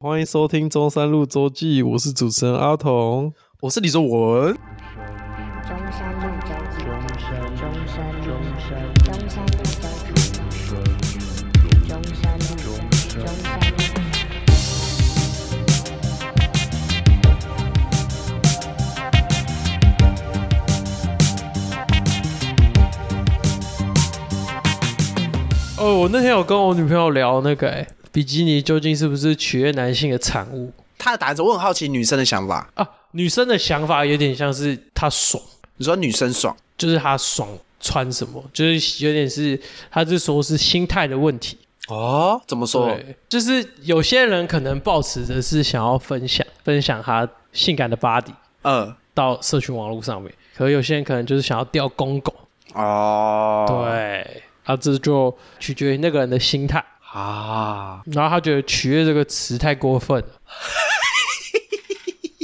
欢迎收听中山路周记，我是主持人阿童。我是李卓文。中山路周记，中山路，中山路，中山路，中山路，中山路。哦，我那天有跟我女朋友聊那个、欸，比基尼究竟是不是取悦男性的产物他的答案是，我很好奇女生的想法。啊？女生的想法有点像是她爽，你说女生爽，就是她爽穿什么，就是有点是，她是说是心态的问题。哦，怎么说？对，就是有些人可能抱持着是想要分享分享她性感的 body 嗯，到社群网络上面，可是有些人可能就是想要钓公狗。哦，对，啊，这就取决于那个人的心态。啊。然后他觉得“取悦”这个词太过分了，，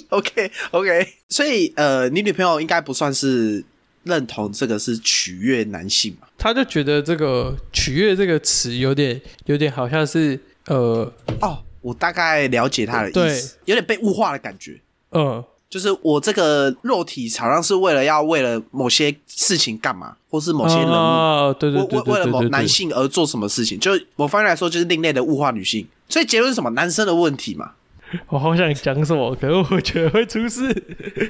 OK OK，所以呃，你女朋友应该不算是认同这个是取悦男性嘛？他就觉得这个“取悦”这个词有点有点好像是呃哦，我大概了解他的意思，有点被物化的感觉。呃就是我这个肉体好像是为了要为了某些事情干嘛，或是某些人物啊，对对为为为了某男性而做什么事情，就某方面来说就是另类的物化女性。所以结论是什么？男生的问题嘛，我好想讲什么，可是我觉得会出事，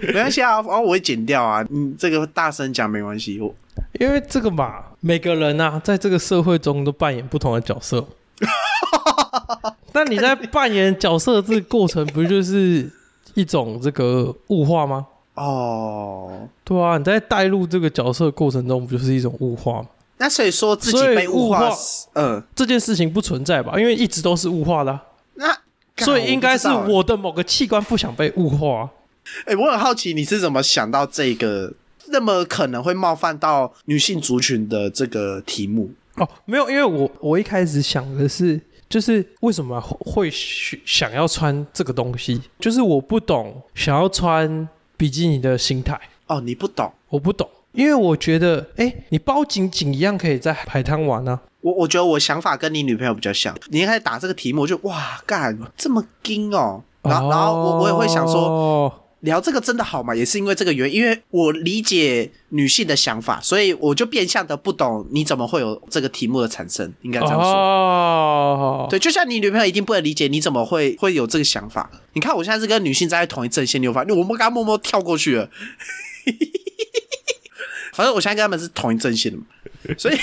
没关系啊，然后我会剪掉啊。你这个大声讲没关系，我因为这个嘛，每个人啊，在这个社会中都扮演不同的角色。那你在扮演角色的这个过程，不就是一种这个物化吗？哦，对啊，你在带入这个角色过程中，不就是一种物化吗？那所以说自己被物化嗯，这件事情不存在吧？因为一直都是物化的啊、那所以应该是我的某个器官不想被物化啊、哎、我很好奇你是怎么想到这个那么可能会冒犯到女性族群的这个题目？哦，没有，因为我我一开始想的是，就是为什么会会想要穿这个东西，就是我不懂想要穿比基尼的心态，哦，你不懂。我不懂，因为我觉得，哎，你包紧紧一样可以在海滩玩啊。我我觉得我想法跟你女朋友比较像。你一开始打这个题目，我就哇干这么硬哦，然后然后我我也会想说，哦聊这个真的好吗？也是因为这个原因，因为我理解女性的想法，所以我就变相的不懂你怎么会有这个题目的产生，应该这样说。哦，对，就像你女朋友一定不能理解你怎么会会有这个想法。你看我现在是跟女性站在同一阵线，你有发现？我们刚刚默默跳过去了。反正我现在跟他们是同一阵线的嘛，所以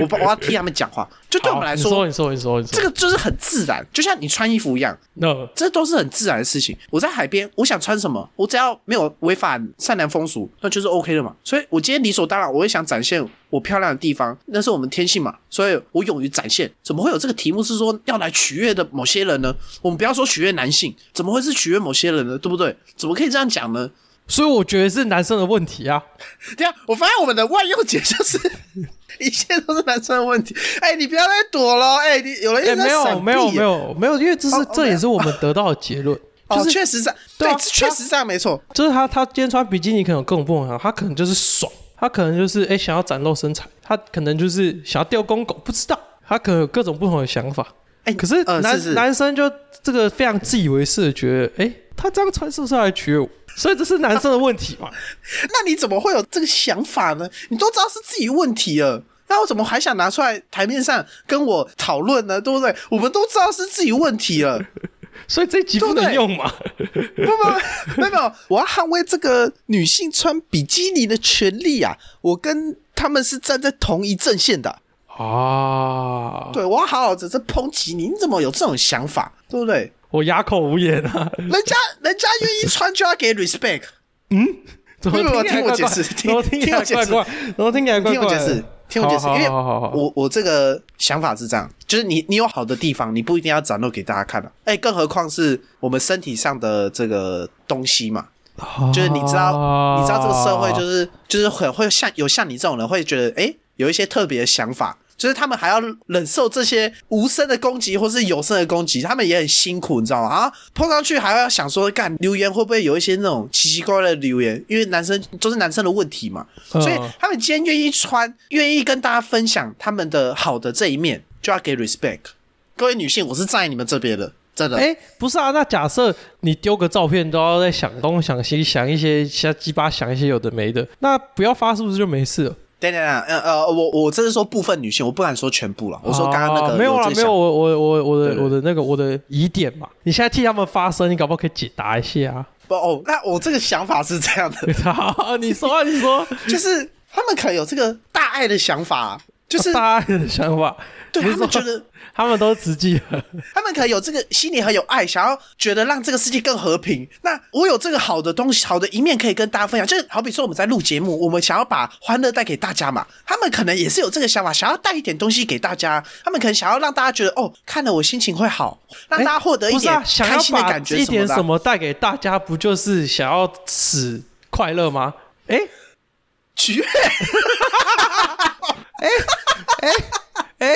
我不我要替他们讲话。就对我们来说，你说，你说，你说，你说，这个就是很自然，就像你穿衣服一样，那这都是很自然的事情。我在海边，我想穿什么，我只要没有违反善良风俗，那就是 OK 的嘛。所以我今天理所当然，我也想展现我漂亮的地方，那是我们天性嘛。所以我勇于展现。怎么会有这个题目是说要来取悦的某些人呢？我们不要说取悦男性，怎么会是取悦某些人呢？对不对？怎么可以这样讲呢？所以我觉得是男生的问题啊。对啊，我发现我们的万用解就是 一切都是男生的问题。哎、你不要再躲了，哎、你有人一哎，直在没有，没有，没有，没有，因为这是哦这也是我们得到的结论，哦，就是确实是，对啊确实这样没错。就是他他今天穿比基尼可能跟我不一样，他可能就是爽，他可能就是哎、想要展露身材，他可能就是想要钓公狗，不知道，他可能有各种不同的想法。哎、可是男、男生就这个非常自以为是的觉得，哎、他这样穿是不是来取悦我？所以这是男生的问题嘛？那你怎么会有这个想法呢？你都知道是自己问题了，那我怎么还想拿出来台面上跟我讨论呢？对不对？我们都知道是自己问题了，所以这一集不能用嘛？不不不，没 有没有，我要捍卫这个女性穿比基尼的权利啊！我跟他们是站在同一阵线的，啊，对我要好好的这抨击你，你怎么有这种想法？对不对？我哑口无言啊！人家人家愿意穿就要给 respect，嗯怎么听我解释听我听我解释听起来怪怪？听我解释，听我解释，因为我我这个想法是这样，就是你你有好的地方，你不一定要展露给大家看的、哎，更何况是我们身体上的这个东西嘛，就是你知道，你知道这个社会就是就是很会像有像你这种人会觉得，哎、有一些特别的想法。就是他们还要忍受这些无声的攻击或是有声的攻击，他们也很辛苦，你知道吗？啊，碰上去还要想说，干留言会不会有一些那种奇奇怪怪的留言？因为男生都是男生的问题嘛，所以嗯他们今天愿意穿，愿意跟大家分享他们的好的这一面，就要给 respect。各位女性，我是站在你们这边的，真的。哎、不是啊，那假设你丢个照片都要在想东想西，想一些瞎鸡巴想一些有的没的，那不要发是不是就没事了？等等等，呃呃，我我这是说部分女性，我不敢说全部了。我说刚刚那个哦没有了，没有，我我我我的我的那个我的疑点嘛，你现在替他们发声，你搞不好可以解答一下啊。不哦，那我这个想法是这样的，好，你说啊，你说，就是他们可能有这个大爱的想法，就是大家的想法，对他们觉得 他们都实际了，他们可能有这个心里很有爱，想要觉得让这个世界更和平。那我有这个好的东西、好的一面可以跟大家分享，就是好比说我们在录节目，我们想要把欢乐带给大家嘛。他们可能也是有这个想法，想要带一点东西给大家。他们可能想要让大家觉得哦，看了我心情会好，让大家获得一点开心的感觉一点。什么带给大家，不就是想要使快乐吗？哎取悦，哎哎哎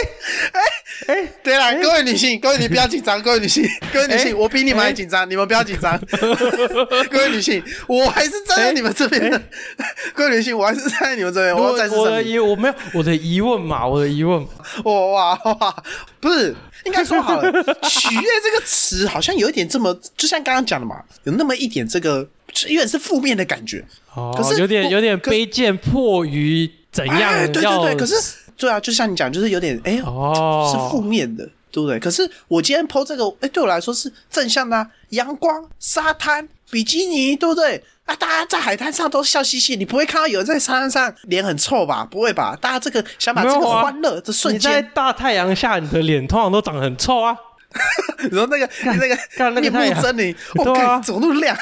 哎，对啦，各位女性，各位你不要紧张，各位女性，各位女性，哎我比你们还紧张，你们不要紧张。各位女性，我还是站在你们这边的。各位女性，我还是站在你们这边，我我。的疑我没有我的疑问嘛，我的疑问嘛，哇哇哇！不是，应该说好了，取悦这个词好像有一点这么，就像刚刚讲的嘛，有那么一点这个，有点是负面的感觉。哦，可是有点有点卑贱，迫于怎样哎对要对对，可是对啊，就像你讲，就是有点哎，哦是负面的，对不对？可是我今天剖这个，哎，对我来说是正向的、啊，阳光、沙滩、比基尼，对不对？啊，大家在海滩上都笑嘻嘻，你不会看到有人在沙滩上脸很臭吧？不会吧？大家这个想把这个欢乐的瞬你在间，大太阳下，你的脸通常都长得很臭啊。你说那个那个那个面目狰狞，我看怎么那么亮？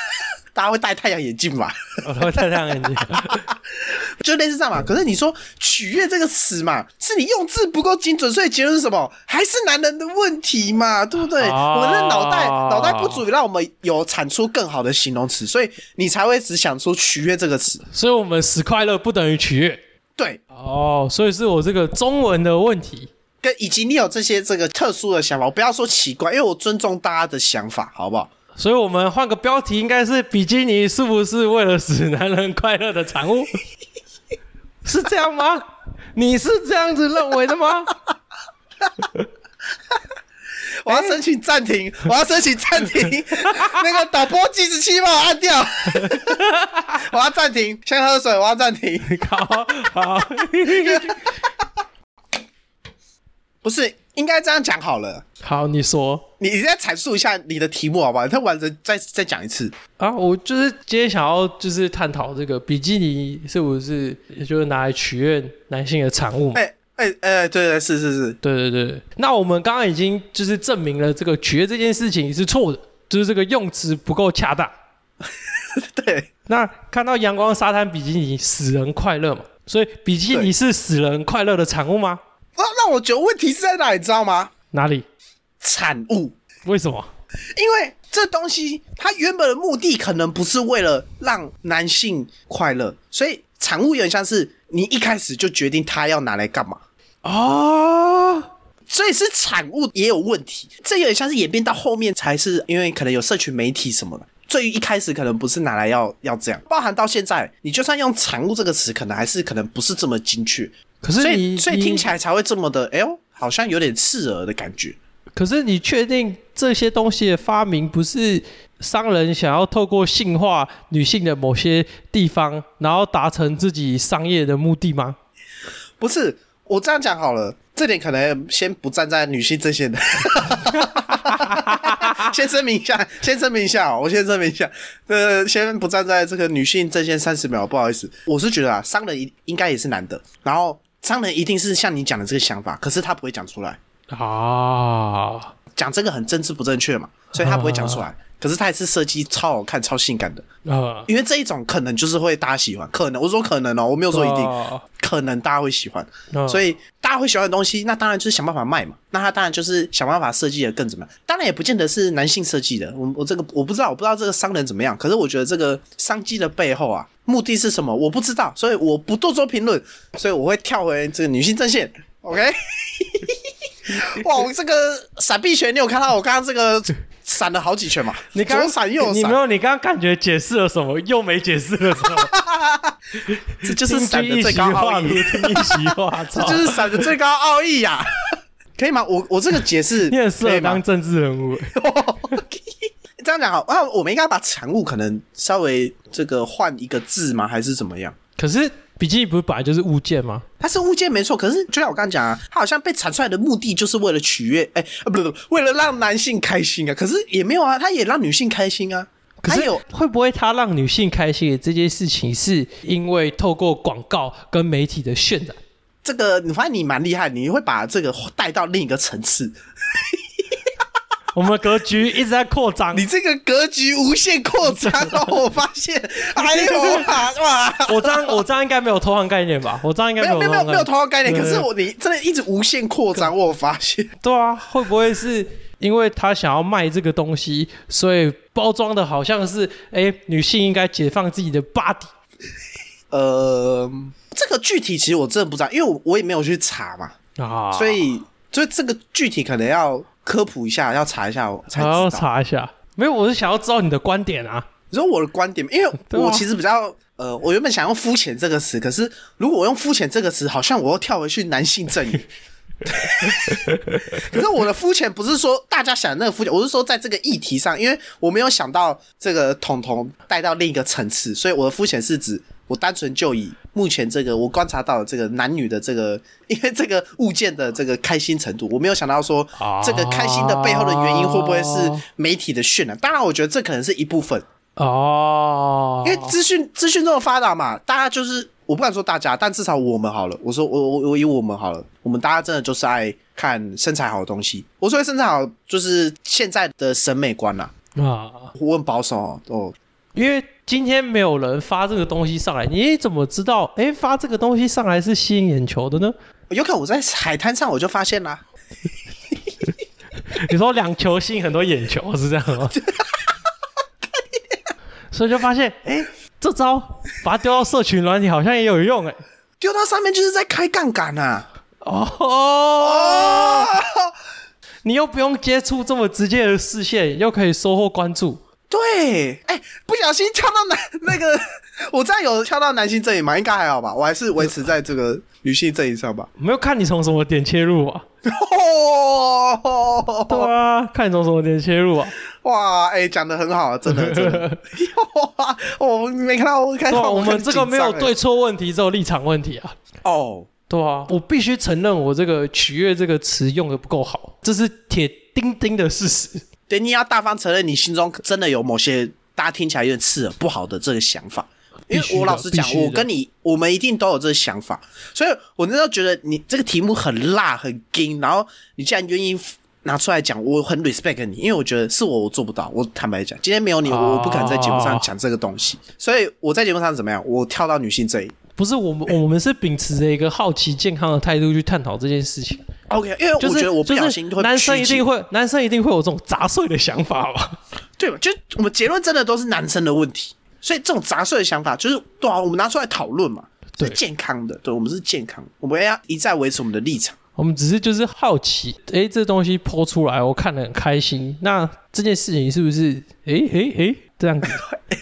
大家会戴太阳眼镜吧？我会戴太阳眼镜。就类似这样嘛。可是你说“取悦”这个词嘛，是你用字不够精准，所以结论是什么？还是男人的问题嘛，对不对？哦我们的脑袋脑袋不足以让我们有产出更好的形容词，所以你才会只想出“取悦”这个词。所以我们使快乐不等于取悦。对，哦，所以是我这个中文的问题。跟以及你有这些这个特殊的想法，我不要说奇怪，因为我尊重大家的想法，好不好？所以我们换个标题，应该是比基尼是不是为了使男人快乐的产物？是这样吗？你是这样子认为的吗？我要申请暂停，我要申请暂停，那个导播计时器帮我按掉，我要暂停，先喝水，我要暂停。好好，不是，应该这样讲好了。好，你说你你再阐述一下你的题目好不好？你再完整再再讲一次。啊，我就是今天想要就是探讨这个比基尼是不是也就是拿来取悦男性的产物嘛？哎哎哎，对对是是是，对对对，那我们刚刚已经就是证明了这个取悦这件事情是错的，就是这个用词不够恰当。对那看到阳光沙滩比基尼使人快乐嘛，所以比基尼是使人快乐的产物吗？那那我觉得问题是在哪里，知道吗？哪里？产物，为什么？因为这东西它原本的目的可能不是为了让男性快乐，所以产物有点像是你一开始就决定它要拿来干嘛。哦，所以是产物也有问题，这有点像是演变到后面才是，因为可能有社群媒体什么的。最一开始可能不是拿来要要这样，包含到现在，你就算用“产物”这个词，可能还是可能不是这么精确，所可是你以所以听起来，才会这么的，哎呦，好像有点刺耳的感觉。可是你确定这些东西的发明不是商人想要透过性化女性的某些地方，然后达成自己商业的目的吗？不是，我这样讲好了，这点可能先不站在女性这些的，先声明一下，先声明一下哦，我先声明一下，呃，先不站在这个女性阵线三十秒，不好意思，我是觉得啊，商人应应该也是男的，然后商人一定是像你讲的这个想法，可是他不会讲出来，啊，讲这个很政治不正确嘛，所以他不会讲出来，可是他也是设计超好看、超性感的，啊，因为这一种可能就是会大家喜欢，可能我说可能哦，我没有说一定，哦可能大家会喜欢。嗯所以大家会喜欢的东西，那当然就是想办法卖嘛。那他当然就是想办法设计的更怎么样？当然也不见得是男性设计的。我我这个我不知道，我不知道这个商人怎么样。可是我觉得这个商机的背后啊，目的是什么？我不知道，所以我不多做评论。所以我会跳回这个女性阵线。OK，哇，我这个闪避拳，你有看到我刚刚这个闪了好几圈嘛？你刚左闪右闪你没，有？你刚刚感觉解释了什么，又没解释了什么，这就是闪的最高奥义，一席话，这就是闪的最高奥义呀、可以吗？我我这个解释 你很适合当政治人物欸。这样讲好，啊，我们应该把产物可能稍微这个换一个字吗？还是怎么样？可是比基尼不是本来就是物件吗？它是物件没错，可是就像我刚刚讲啊，它好像被产出来的目的就是为了取悦，哎、啊，不不不，为了让男性开心啊。可是也没有啊，它也让女性开心啊。可是会不会他让女性开心的这件事情，是因为透过广告跟媒体的渲染？这个，你发现你蛮厉害，你会把这个带到另一个层次。我们的格局一直在扩张。你这个格局无限扩张哦，我发现，哎呦哇哇！我这样我这样应该没有偷换概念吧？我这样应该没有没有没有没有偷换概念，可是我你真的一直无限扩张，我有发现。对啊，会不会是因为他想要卖这个东西，所以包装的好像是哎、女性应该解放自己的 body 呃，这个具体其实我真的不知道，因为我我也没有去查嘛，啊？所以所以这个具体可能要科普一下，要查一下我才知道。查一下。没有，我是想要知道你的观点啊。你说我的观点，因为我其实比较呃，我原本想用肤浅这个词，可是如果我用肤浅这个词，好像我又跳回去男性阵营。可是我的肤浅不是说大家想的那个肤浅，我是说在这个议题上，因为我没有想到这个统统带到另一个层次，所以我的肤浅是指我单纯就以目前这个我观察到的这个男女的这个，因为这个物件的这个开心程度，我没有想到说啊这个开心的背后的原因会不会是媒体的渲染？当然，我觉得这可能是一部分。哦，因为资讯资讯这么发达嘛，大家就是我不敢说大家，但至少我们好了。我说我我我以我们好了，我们大家真的就是爱看身材好的东西。我说身材好就是现在的审美观啦，啊，我很保守哦。哦因为今天没有人发这个东西上来，你怎么知道？哎，发这个东西上来是吸引眼球的呢？有可能我在海滩上我就发现啦，你说两球吸引很多眼球是这样吗？所以就发现，哎，这招把它丢到社群软体好像也有用，哎。丢到上面就是在开杠杆呐。哦，哦，你又不用接触这么直接的视线，又可以收获关注。对，哎，不小心敲到男那个，我这样有敲到男性阵营吗？应该还好吧，我还是维持在这个女性阵营上吧。没有看你从什么点切入啊？哦，对啊，看你从什么点切入啊？哇，哎、讲的很好，真的真的。哇，我没看到，我看到，我们这个没有对错问题，只有立场问题啊。哎哦。对啊，我必须承认，我这个“取悦”这个词用的不够好，这是铁钉钉的事实。对，你要大方承认你心中真的有某些大家听起来有点刺耳、不好的这个想法。因为我老实讲我跟你，我们一定都有这个想法，所以我那时候觉得你这个题目很辣、很硬，然后你既然愿意拿出来讲，我很 respect 你，因为我觉得是我我做不到。我坦白讲，今天没有你，哦我不可能在节目上讲这个东西，所以我在节目上怎么样？我跳到女性这一不是我们，我们是秉持着一个好奇、健康的态度去探讨这件事情。OK，因为我觉得我不小就是心会男生一定会，男生一定会有这种杂碎的想法吧？对吧？就我们结论真的都是男生的问题，所以这种杂碎的想法，就是对啊，我们拿出来讨论嘛，是对健康的，对我们是健康，我们要一再维持我们的立场。我们只是就是好奇，诶，这东西抛出来，我看得很开心。那这件事情是不是，诶诶诶，这样子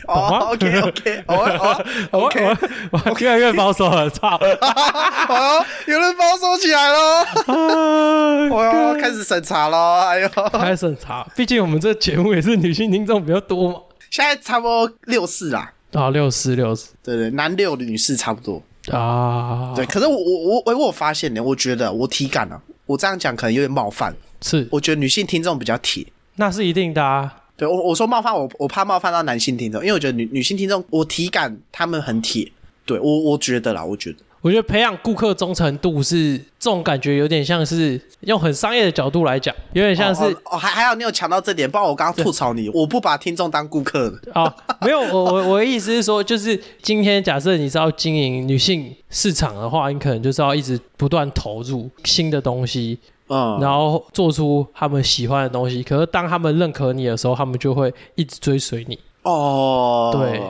？，OK OK，哦 哦我 OK，我我越来越保守了，操！哦，有人保守起来了，啊我要开始审查了，哎呦，开始审查，毕竟我们这节目也是女性听众比较多嘛。现在差不多六四啦，啊，六四六四对对，男六女四差不多，啊，对。可是我我我我发现呢，我觉得我体感啊，我这样讲可能有点冒犯，是，我觉得女性听众比较铁。那是一定的啊。对我我说冒犯我我怕冒犯到男性听众，因为我觉得女女性听众我体感他们很铁，对我我觉得啦，我觉得我觉得培养顾客忠诚度是这种感觉，有点像是用很商业的角度来讲，有点像是哦哦还还好你有抢到这点，不然我刚刚吐槽你，我不把听众当顾客的。哦，没有，我我我的意思是说，就是今天假设你是要经营女性市场的话，你可能就是要一直不断投入新的东西，嗯，然后做出他们喜欢的东西。可是当他们认可你的时候，他们就会一直追随你。哦，对，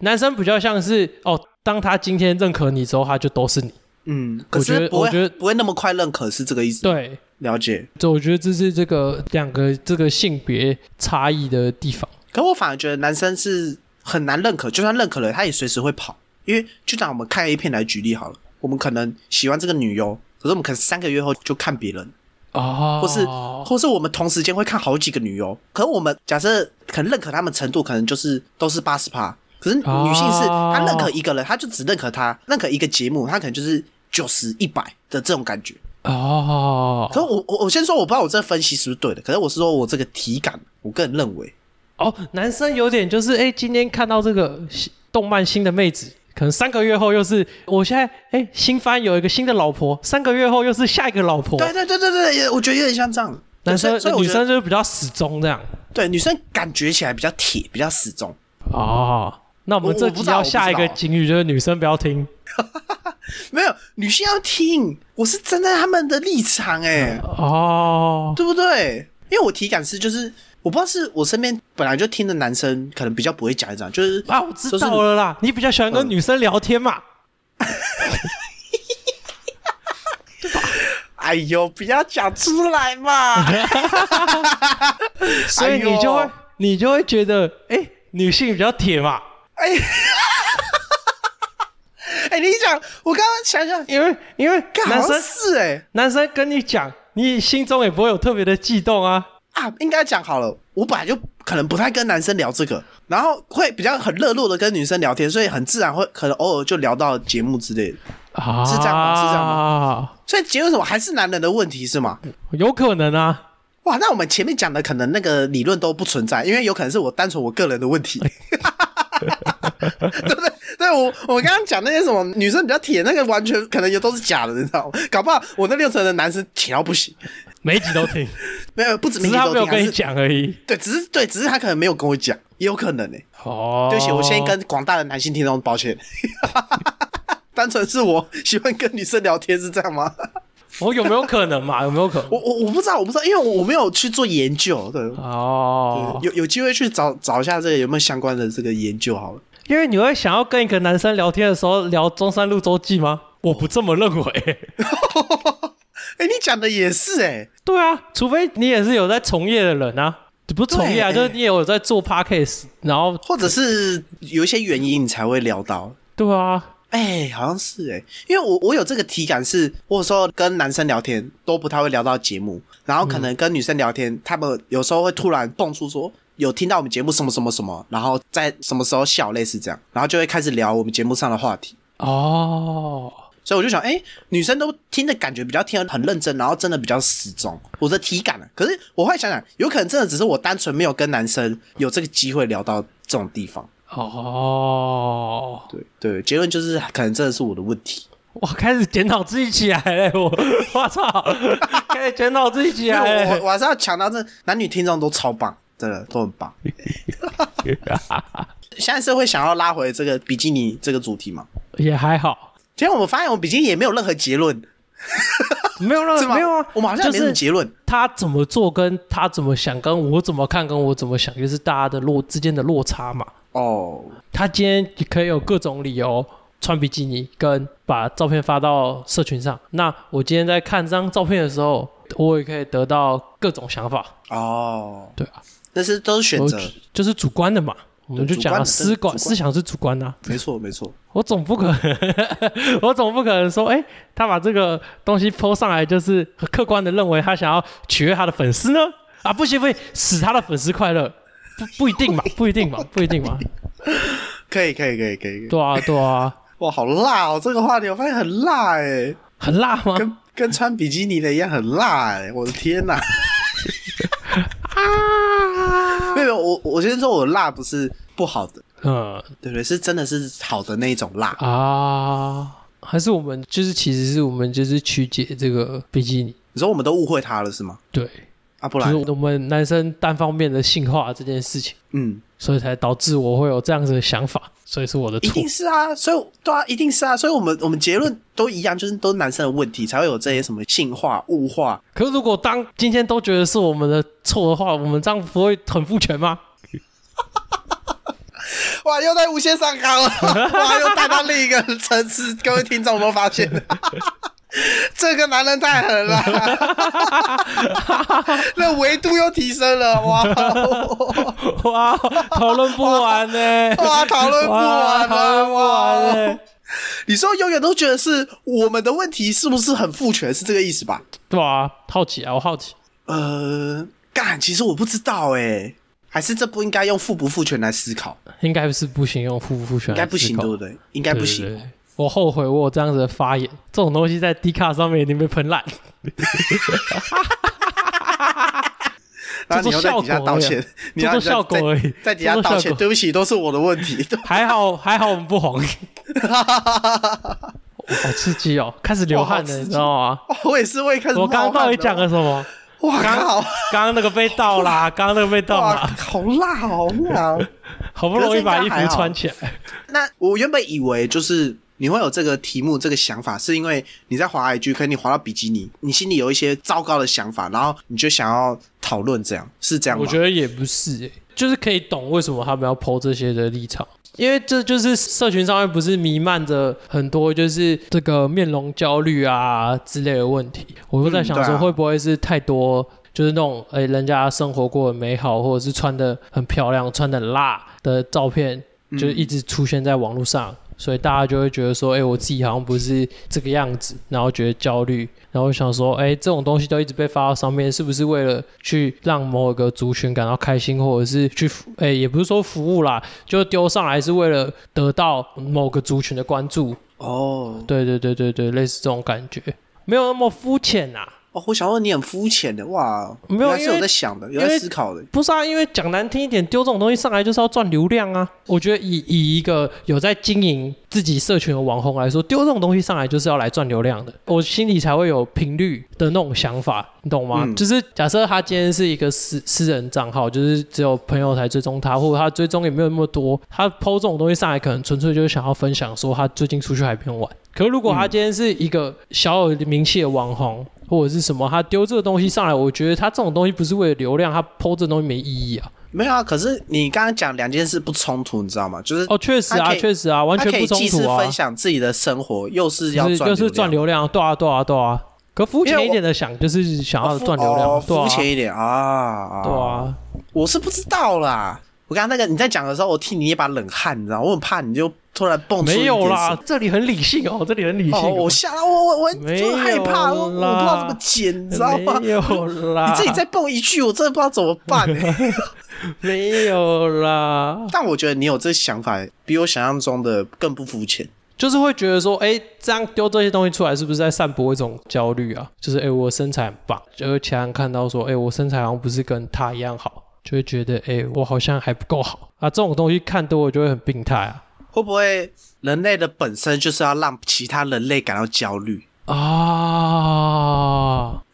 男生比较像是哦，当他今天认可你之后，他就都是你。嗯，可我觉是我觉得不会那么快认可，是这个意思？，对，了解。就我觉得这是这个两个这个性别差异的地方。可我反而觉得男生是很难认可，就算认可了，他也随时会跑。因为就拿我们看 A 片来举例好了，我们可能喜欢这个女优，可是我们可能三个月后就看别人，哦，或是或是我们同时间会看好几个女优，可是我们假设可能认可他们程度可能就是都是八十趴，可是女性是哦她认可一个人，她就只认可她，认可一个节目，她可能就是九十一百的这种感觉。哦可是我我我先说，我不知道我这分析是不是对的，可是我是说我这个体感，我个人认为，哦，男生有点就是哎，今天看到这个新动漫新的妹子。可能三个月后又是我现在哎新番有一个新的老婆，三个月后又是下一个老婆。对对对对对，也我觉得有点像这样。男生女生就是比较死忠这样。对女生感觉起来比较铁，比较死忠。哦，那我们这集要下一个警语就是女生不要听。没有女性要听，我是站在他们的立场哎、哦，对不对？因为我体感是就是我不知道是我身边本来就听的男生可能比较不会讲这样，就是啊，我知道了啦，你比较喜欢跟女生聊天嘛？哎呦，不要讲出来嘛！所以你就会、你就会觉得，哎、女性比较铁嘛，哎，哎，你讲，我刚刚想想，因为因为男生是哎、男生跟你讲，你心中也不会有特别的悸动啊。啊，应该讲好了，我本来就可能不太跟男生聊这个，然后会比较很热络的跟女生聊天，所以很自然会可能偶尔就聊到节目之类的。啊，是这样吗是这样吗？所以结论什么还是男人的问题是吗？有可能啊。哇，那我们前面讲的可能那个理论都不存在，因为有可能是我单纯我个人的问题，对不对？对我我刚刚讲那些什么女生比较铁，那个完全可能也都是假的，你知道吗？搞不好我那六成的男生铁到不行，每一集都听，没有不止只是他每集都听，没有跟你讲而已。对，只是对，只是他可能没有跟我讲，也有可能呢、哦，对不起，我先跟广大的男性听众抱歉。单纯是我喜欢跟女生聊天是这样吗？我有没有可能嘛？有没有可能？我我我不知道，我不知道，因为我我没有去做研究。对，哦，有有机会去找找一下这个有没有相关的这个研究好了。因为你会想要跟一个男生聊天的时候聊中山路周记吗？我不这么认为。哎、你讲的也是哎、对啊，除非你也是有在从业的人啊，不是从业啊，就是你也有在做 podcast，然后或者是有一些原因你才会聊到。对啊，哎、好像是哎、因为我我有这个体感是，或者说跟男生聊天都不太会聊到节目，然后可能跟女生聊天，他们有时候会突然蹦出说有听到我们节目什么什么什么，然后在什么时候笑，类似这样，然后就会开始聊我们节目上的话题。哦，所以我就想，哎、女生都听的感觉比较听得很认真，然后真的比较死忠，我的体感啊。可是我后来想想，有可能真的只是我单纯没有跟男生有这个机会聊到这种地方。哦，对对，结论就是可能真的是我的问题。我开始检讨自己起来了，我 我操，开始检讨自己起来了。我还是要强调，这男女听众都超棒，真的都很棒。现在是会想要拉回这个比基尼这个主题吗？也还好，其实我们发现，我们比基尼也没有任何结论，没有是吗？任没有啊，我们好像也没什么就是结论。他怎么做，跟他怎么想，跟我怎么看，跟我怎么想，就是大家的落之间的落差嘛。哦，他今天可以有各种理由穿比基尼，跟把照片发到社群上。那我今天在看这张照片的时候，我也可以得到各种想法。哦，对啊，那是都是选择，就是主观的嘛。我们就讲思管思想是主观的啊、没错没错。我总不可能，我总不可能说，哎、他把这个东西 PO 上来，就是客观的认为他想要取悦他的粉丝呢？啊，不行不行，使他的粉丝快乐，不不一定嘛，不一定嘛，不一定嘛。可以可以可以可以。对啊对啊，哇，好辣哦！这个话题我发现很辣哎，很辣吗？跟跟穿比基尼的一样很辣哎！我的天哪！啊，没有，我我先说我辣不是不好的，嗯。对不对？是真的是好的那一种辣。啊，还是我们就是其实是我们就是曲解这个比基尼，你说我们都误会他了是吗？对，啊，不然就是，我们男生单方面的性化这件事情，嗯，所以才导致我会有这样子的想法，所以是我的错一定。是啊，所以对啊，一定是啊，所以我们我们结论都一样，就是都是男生的问题，才会有这些什么性化、物化。可是如果当今天都觉得是我们的错的话，我们这样不会很父权吗？哇，又在无限上纲了，哇，又带到另一个层次。各位听众有没有发现？这个男人太狠了，那维度又提升了，哇 哇，讨论不完呢、哇，讨论不完了，讨论不完！你说永远都觉得是我们的问题，是不是很父权？是这个意思吧？对啊，好奇啊，我好奇。呃，干，其实我不知道哎，还是这不应该用父不父权来思考？应该是不行，用父不父权应该不行，对不对？对？应该不行。我后悔我有这样子的发言，这种东西在 D 卡上面已经被喷烂。然后你又在底下道歉，你要做效果而已，在底下道歉，对不起，都是我的问题。还好还好我们不红，好刺激哦，开始流汗了，你知道吗？我也是会开始。我刚刚到底讲了什么？哇靠！刚刚那个被盗啦，刚刚那个被盗，啦，好辣，好辣！好不容易把衣服穿起来。那我原本以为就是你会有这个题目、这个想法，是因为你在滑 IG，可能你滑到比基尼，你心里有一些糟糕的想法，然后你就想要讨论，这样是这样吗？我觉得也不是、欸，就是可以懂为什么他们要剖这些的立场。因为这就是社群上面不是弥漫着很多就是这个面容焦虑啊之类的问题，我就在想说会不会是太多就是那种诶、人家生活过得美好，或者是穿的很漂亮、穿的辣的照片，就是一直出现在网络上，所以大家就会觉得说，哎、我自己好像不是这个样子，然后觉得焦虑，然后想说，哎、这种东西都一直被发到上面，是不是为了去让某个族群感到开心，或者是去服，哎、也不是说服务啦，就丢上来是为了得到某个族群的关注。哦对对对对对，类似这种感觉，没有那么肤浅呐。哦，我想问你很肤浅的哇，没有因为有在想的，有在思考的。不是啊，因为讲难听一点，丢这种东西上来就是要赚流量啊。我觉得以以一个有在经营自己社群的网红来说，丢这种东西上来就是要来赚流量的，我心里才会有频率的那种想法，你懂吗？嗯就是假设他今天是一个私私人账号，就是只有朋友才追踪他，或者他追踪也没有那么多，他抛这种东西上来，可能纯粹就是想要分享说他最近出去海边玩。可是如果他今天是一个小有名气的网红，或者是什么，他丢这个东西上来，我觉得他这种东西不是为了流量，他抛这东西没意义啊。没有啊，可是你刚刚讲两件事不冲突，你知道吗？就是哦，确实啊，确实啊，完全不冲突啊既是分，享自己的生活，又是要赚就是就是赚流流量，对啊，对啊，对啊。可肤浅一点的想，就是想要，赚流量，哦啊肤，浅一点啊，对啊。我是不知道啦。我刚刚那个你在讲的时候，我替你一把冷汗，你知道，我很怕你就突然蹦出一没有啦么，这里很理性哦，这里很理性哦，哦。我吓到我我我没就害怕，我我不知道啦怎么剪，你知道吗？没有啦，你自己再蹦一句，我真的不知道怎么办、欸。没有啦，但我觉得你有这想法，比我想象中的更不肤浅。就是会觉得说，哎，这样丢这些东西出来，是不是在散播一种焦虑啊？就是哎，我身材很棒，就会其他人看到说，哎，我身材好像不是跟他一样好，就会觉得，哎，我好像还不够好啊。这种东西看多了就会很病态啊。会不会人类的本身就是要让其他人类感到焦虑？啊，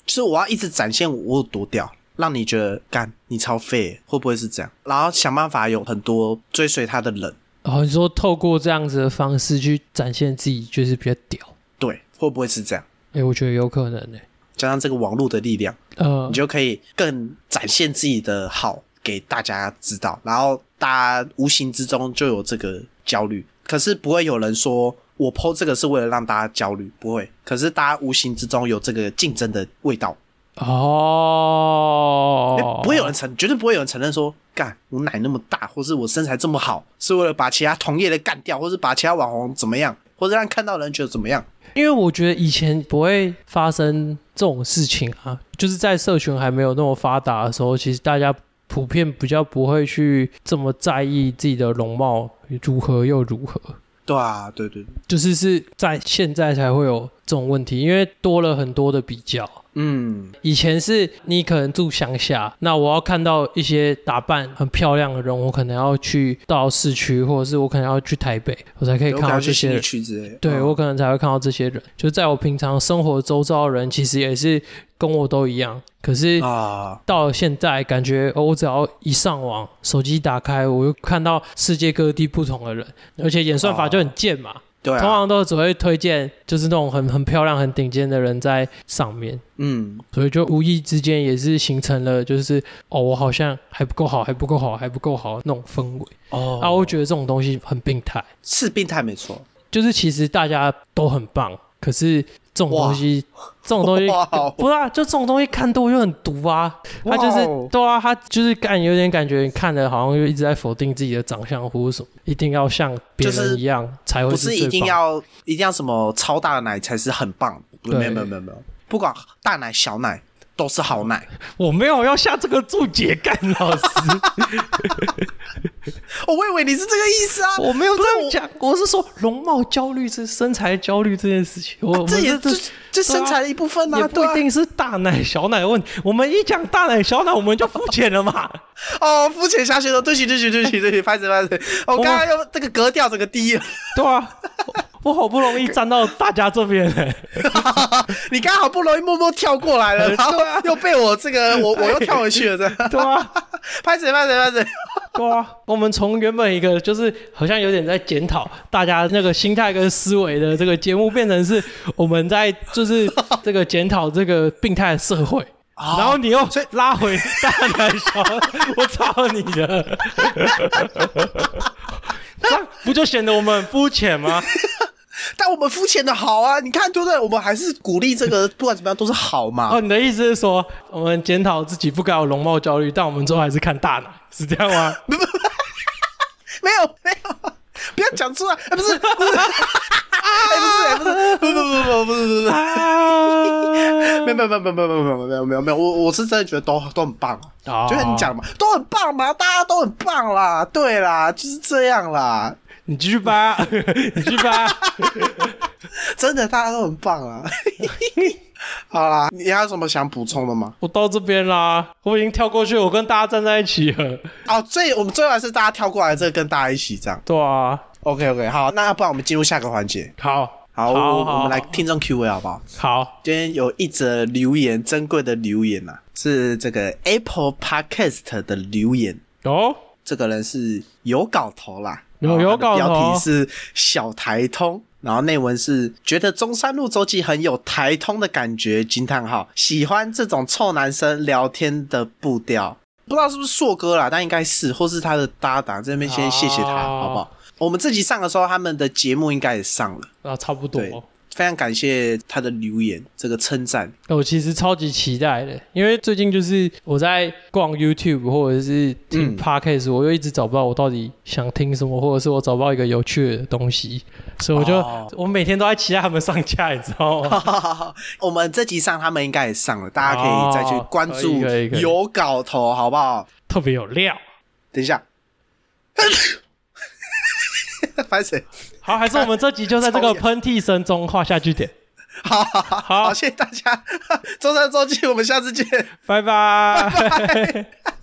就是我要一直展现我有多屌，让你觉得干你超废，会不会是这样？然后想办法有很多追随他的人，然后你说透过这样子的方式去展现自己，就是比较屌。对，会不会是这样？哎，我觉得有可能呢、加上这个网络的力量，呃你，就可以更展现自己的好给大家知道，然后大家无形之中就有这个焦虑。可是不会有人说我 PO 这个是为了让大家焦虑，不会。可是大家无形之中有这个竞争的味道，哦不会有人承，绝对不会有人承认说，干我奶那么大，或是我身材这么好，是为了把其他同业的干掉，或是把其他网红怎么样，或者让看到的人觉得怎么样。因为我觉得以前不会发生这种事情啊，就是在社群还没有那么发达的时候，其实大家普遍比较不会去这么在意自己的容貌如何又如何。对啊，对对对，就是是在现在才会有这种问题，因为多了很多的比较。嗯，以前是你可能住乡下，那我要看到一些打扮很漂亮的人，我可能要去到市区，或者是我可能要去台北，我才可以看到这些人。对、嗯。我可能才会看到这些人，就在我平常生活周遭的人，其实也是跟我都一样。可是啊，到了现在，感觉、哦、我只要一上网，手机打开，我就看到世界各地不同的人，而且演算法就很贱嘛，对啊，通常都只会推荐就是那种很很漂亮、很顶尖的人在上面。嗯，所以就无意之间也是形成了，就是哦，我好像还不够好，还不够好，还不够好那种氛围。哦啊，我觉得这种东西很病态，是病态没错。就是其实大家都很棒，可是这种东西，这种东西不是啊，就这种东西看多就很毒啊。他就是对啊，他就是感有点感觉，你看的好像就一直在否定自己的长相或者什么，一定要像别人一样才会不是一定要一定要什么超大的奶才是很棒，对没有没有没有没有，不管大奶小奶都是好奶。我没有要下这个注解，干老师，哦，我以为你是这个意思啊，我没有这样讲，我是说容貌焦虑是身材焦虑这件事情，我这也这我们这身材的一部分啊，也不一定是大奶小奶的问题。我们一讲大奶小奶，我们就肤浅了嘛。哦，肤浅下去了，对不起对不起对不起对不起，拍死拍死，我刚刚又这个格调整个低了，对啊，我我好不容易站到大家这边了，你刚好不容易默默跳过来了，然后又被我这个我我又跳回去了，这 对啊，拍谁拍谁拍谁，对啊。我们从原本一个就是好像有点在检讨大家那个心态跟思维的这个节目，变成是我们在就是这个检讨这个病态的社会。然后你又拉回大男小，我操你的！这样不就显得我们很肤浅吗？但我们肤浅的好啊，你看对不对？我们还是鼓励这个，不管怎么样都是好嘛。哦，你的意思是说，我们检讨自己不该有容貌焦虑，但我们最后还是看大奶，是这样吗？没有没有，不要讲出来，哎不是 不是，哎不是哎不是，不不不不不是不是，啊 没有没有没有没有没有没有没有没有我我是真的觉得都都很棒就像你讲的嘛，都很棒嘛，大家都很棒啦，对啦，就是这样啦，你继续吧，你继续吧。真的大家都很棒啊。好啦，你还有什么想补充的吗？我到这边啦，我已经跳过去，我跟大家站在一起了。哦，最我们最后还是大家跳过来，这个跟大家一起这样。对啊，OK OK，好，那要不然我们进入下个环节。好，好，我好我们来听众 Q&A 好不好？好，今天有一则留言，珍贵的留言呐、是这个 Apple Podcast 的留言。哦，这个人是有搞头啦，有有搞头标题是小台通，然后内文是觉得中山路周记很有台通的感觉，惊叹号！喜欢这种臭男生聊天的步调，不知道是不是硕哥啦，但应该是，或是他的搭档，这边先谢谢他，哦好不好？我们这集上的时候，他们的节目应该也上了，啊，差不多。对非常感谢他的留言，这个称赞。我其实超级期待的，因为最近就是我在逛 YouTube 或者是听嗯 Podcast，、我又一直找不到我到底想听什么，或者是我找不到一个有趣的东西，所以我就、哦我每天都在期待他们上架，你知道吗？我们这集上，他们应该也上了，大家可以再去关注有搞头，好不好？特别有料。等一下，烦死！好，还是我们这集就在这个 喷嚏声中画下句点。好好好谢谢大家，周三周记，我们下次见。拜拜。